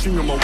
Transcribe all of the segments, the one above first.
Ching I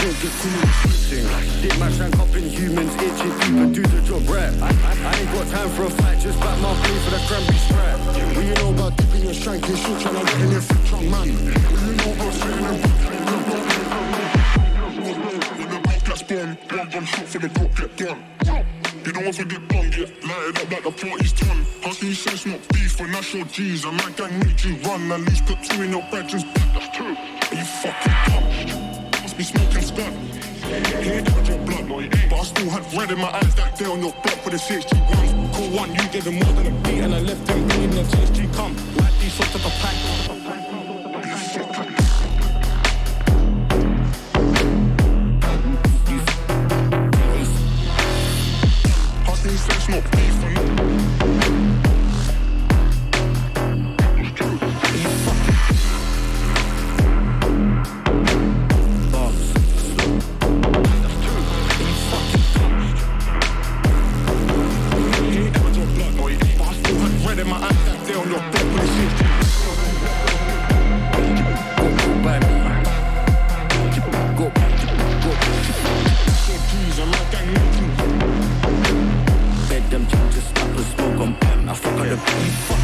yeah.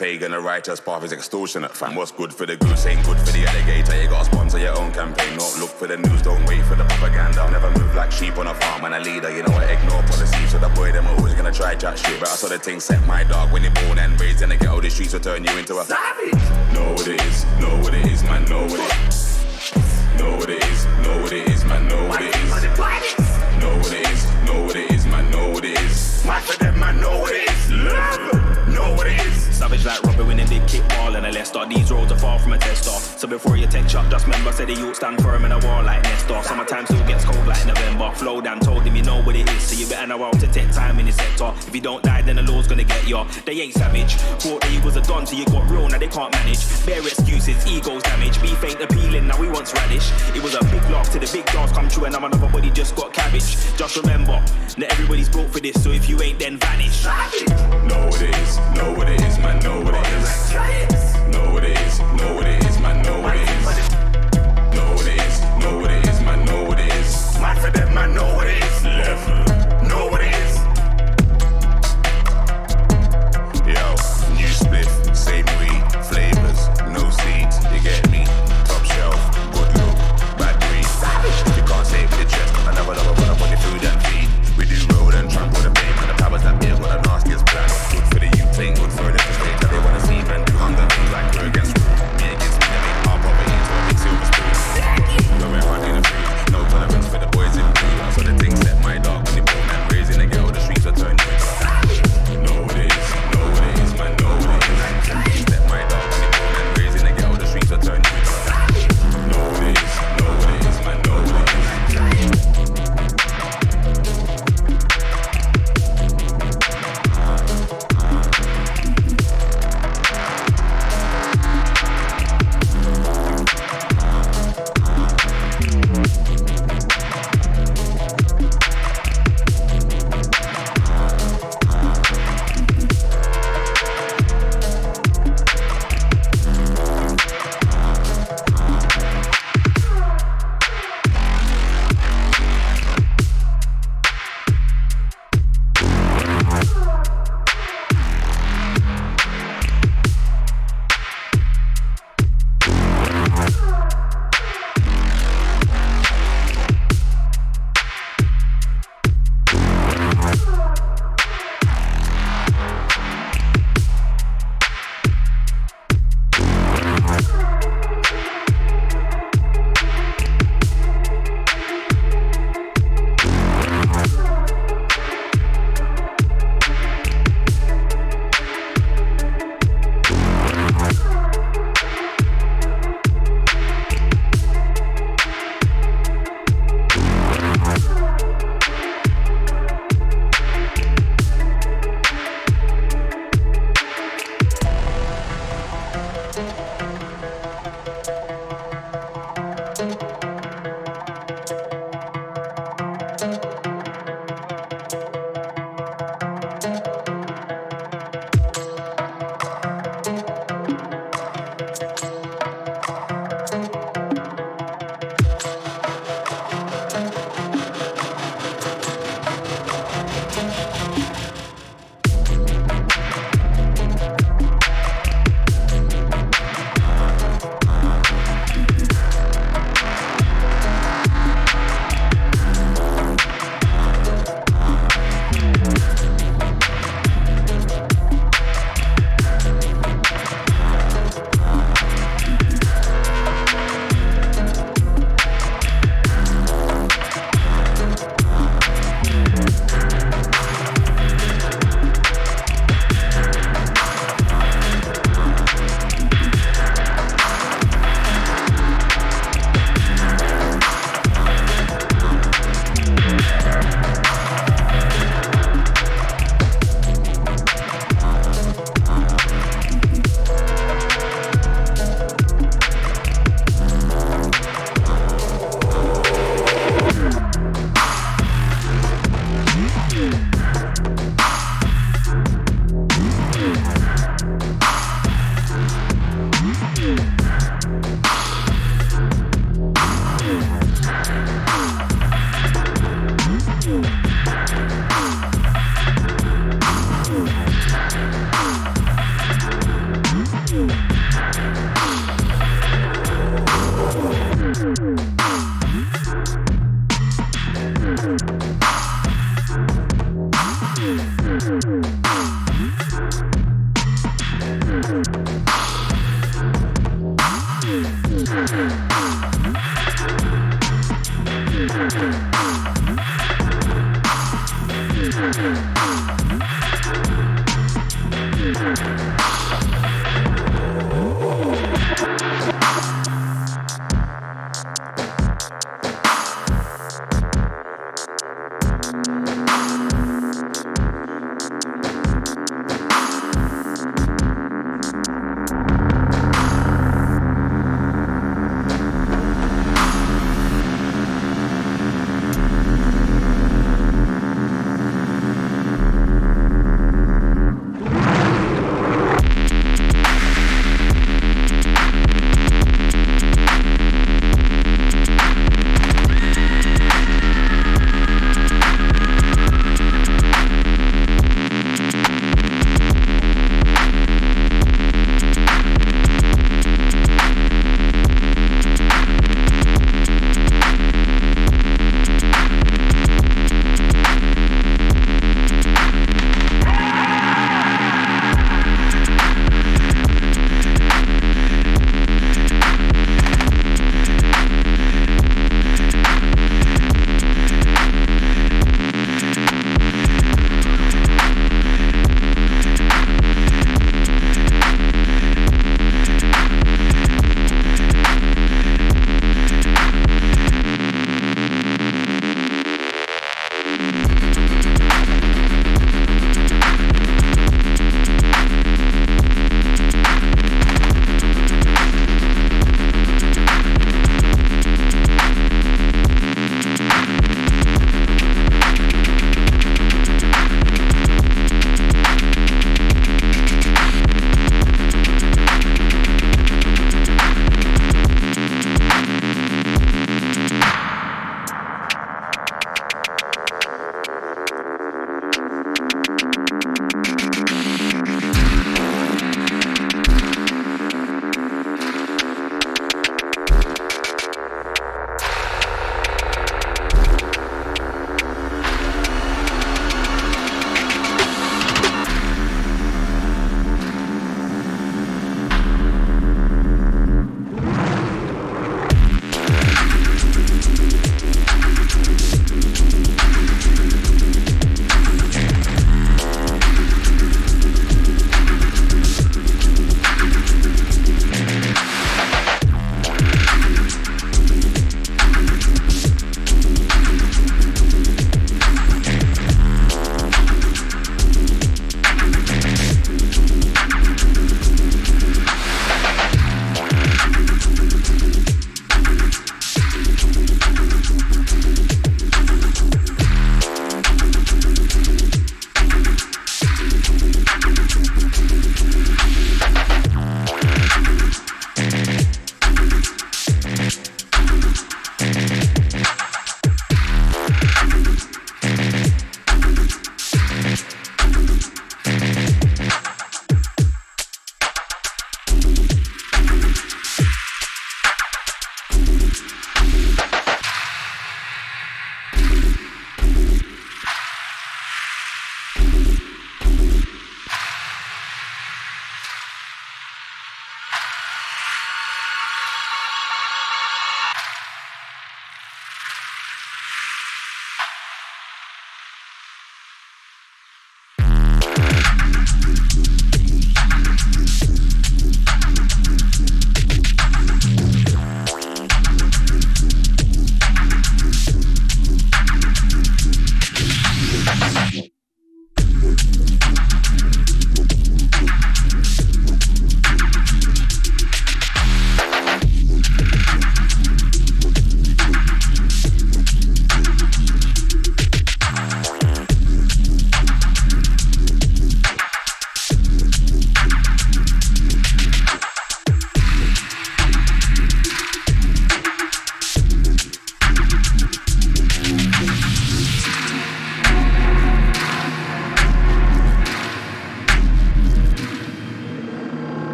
The righteous path is extortionate, fam. What's good for the goose ain't good for the alligator. You gotta sponsor your own campaign, not look for the news, don't wait for the propaganda. Never move like sheep on a farm, and a leader, you know I ignore policy. So the boy, them always gonna try chat shit. But I saw the thing set my dog when you're born and raised in the ghetto. The streets will turn you into a savage. Know what it is, know what it is, man, know what it is. Know what it is, know what it is, man, know what it is. Know what it is, know what it is, man, know what it is. Savage like Robbie winning big kickball and a Leicester. These roads are far from a test tester. So before you take shot, just remember, say the youth stand firm in a war like Nestor. Summertime still gets cold like November. Flow down, told him you know what it is. So you better know how to take time in the sector. If you don't die, then the law's gonna get you. They ain't savage. Thought you was a don till you got real, now they can't manage. Bare excuses, egos damage. Beef ain't appealing, now we want radish. It was a big laugh till the big dogs come true and now another body just got cabbage. Just remember, that everybody's built for this, so if you ain't, then vanish. Know what it is, know what it is, man, know what it is. Know what it is, know what it is, man, know what it is.